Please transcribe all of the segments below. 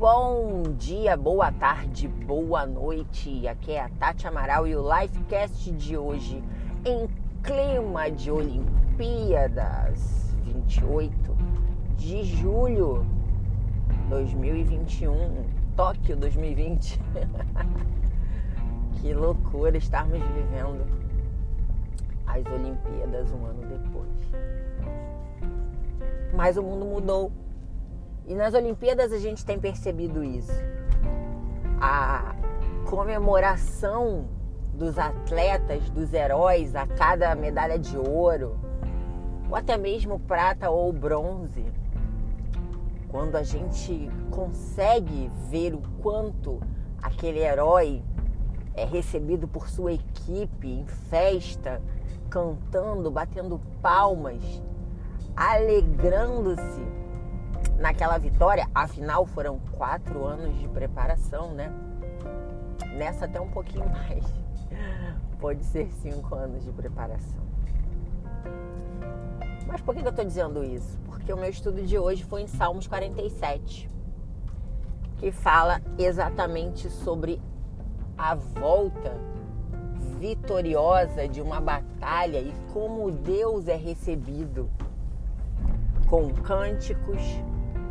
Bom dia, boa tarde, boa noite. Aqui é a Tati Amaral e o Lifecast de hoje em clima de Olimpíadas 28 de julho 2021, Tóquio 2020. que loucura estarmos vivendo as Olimpíadas um ano depois. Mas o mundo mudou e nas Olimpíadas a gente tem percebido isso. A comemoração dos atletas, dos heróis a cada medalha de ouro, ou até mesmo prata ou bronze. Quando a gente consegue ver o quanto aquele herói é recebido por sua equipe em festa, cantando, batendo palmas, alegrando-se naquela vitória. Afinal, foram quatro anos de preparação, né? Nessa até um pouquinho mais. Pode ser cinco anos de preparação. Mas por que eu estou dizendo isso? Porque o meu estudo de hoje foi em Salmos 47, que fala exatamente sobre a volta vitoriosa de uma batalha e como Deus é recebido com cânticos,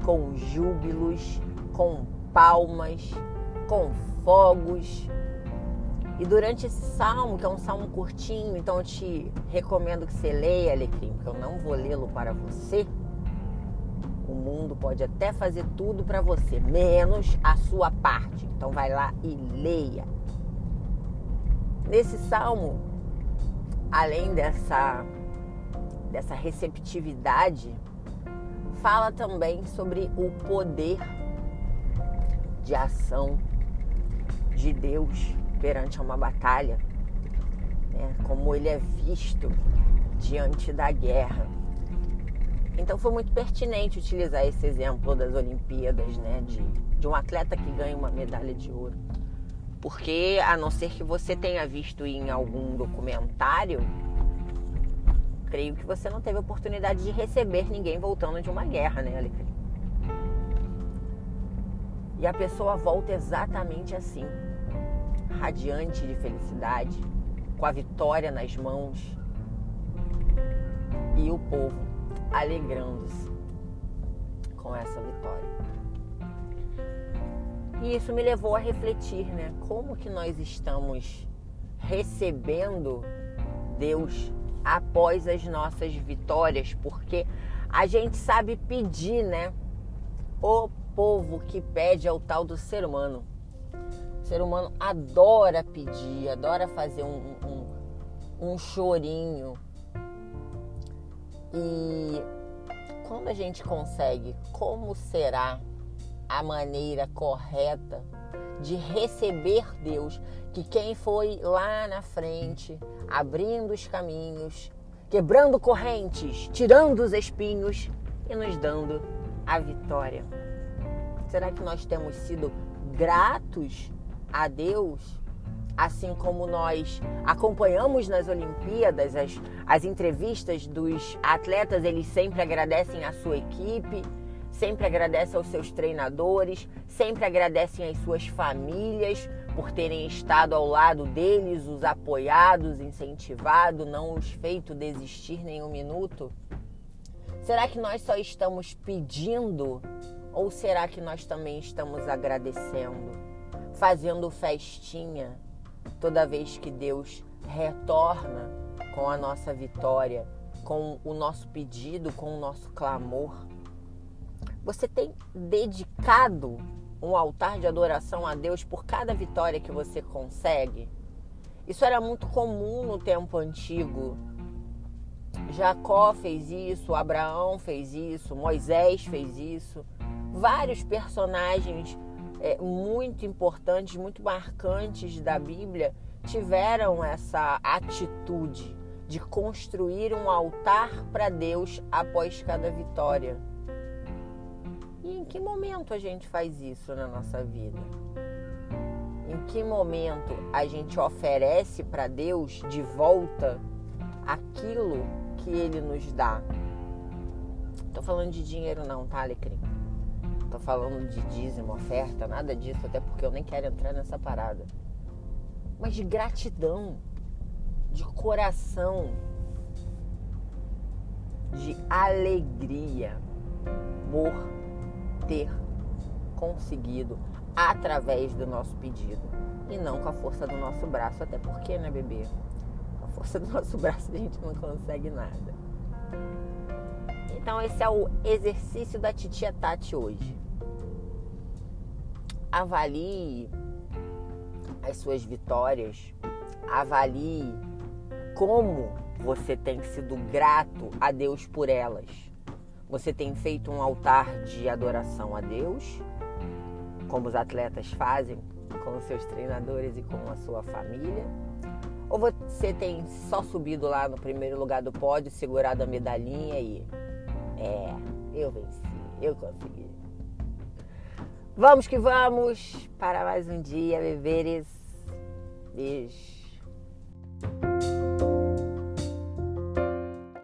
com júbilos, com palmas, com fogos. E durante esse salmo, que é um salmo curtinho, então eu te recomendo que você leia, Alecrim, porque eu não vou lê-lo para você. O mundo pode até fazer tudo para você, menos a sua parte. Então vai lá e leia. Nesse salmo, além dessa dessa receptividade fala também sobre o poder de ação de Deus perante uma batalha, né? como ele é visto diante da guerra. Então foi muito pertinente utilizar esse exemplo das Olimpíadas, né? de, de um atleta que ganha uma medalha de ouro. Porque, a não ser que você tenha visto em algum documentário, creio que você não teve oportunidade de receber ninguém voltando de uma guerra, né, Alecrim? E a pessoa volta exatamente assim, radiante de felicidade, com a vitória nas mãos e o povo alegrando-se com essa vitória. E isso me levou a refletir, né? Como que nós estamos recebendo Deus após as nossas vitórias, porque a gente sabe pedir, né? O povo que pede é o tal do ser humano. O ser humano adora pedir, adora fazer um, um, um chorinho. E quando a gente consegue, como será a maneira correta de receber Deus, que quem foi lá na frente, abrindo os caminhos, quebrando correntes, tirando os espinhos e nos dando a vitória. Será que nós temos sido gratos a Deus? Assim como nós acompanhamos nas Olimpíadas as, as entrevistas dos atletas, eles sempre agradecem a sua equipe, sempre agradecem aos seus treinadores, sempre agradecem às suas famílias por terem estado ao lado deles, os apoiado, incentivado, não os feito desistir nem um minuto? Será que nós só estamos pedindo ou será que nós também estamos agradecendo, fazendo festinha toda vez que Deus retorna com a nossa vitória, com o nosso pedido, com o nosso clamor? Você tem dedicado um altar de adoração a Deus por cada vitória que você consegue? Isso era muito comum no tempo antigo. Jacó fez isso, Abraão fez isso, Moisés fez isso. Vários personagens é, muito importantes, muito marcantes da Bíblia tiveram essa atitude de construir um altar para Deus após cada vitória. E em que momento a gente faz isso na nossa vida? Em que momento a gente oferece para Deus de volta aquilo que Ele nos dá? Tô falando de dinheiro não, tá, Alecrim? tô falando de dízimo, oferta, nada disso, até porque eu nem quero entrar nessa parada. Mas de gratidão, de coração, de alegria por ter conseguido através do nosso pedido e não com a força do nosso braço, até porque, né, bebê? Com a força do nosso braço a gente não consegue nada. Então esse é o exercício da titia Tati hoje. Avalie as suas vitórias, avalie como você tem sido grato a Deus por elas. Você tem feito um altar de adoração a Deus, como os atletas fazem com seus treinadores e com a sua família? Ou você tem só subido lá no primeiro lugar do pódio, segurado a medalhinha e. É, eu venci, eu consegui. Vamos que vamos para mais um dia, beberes. Beijo.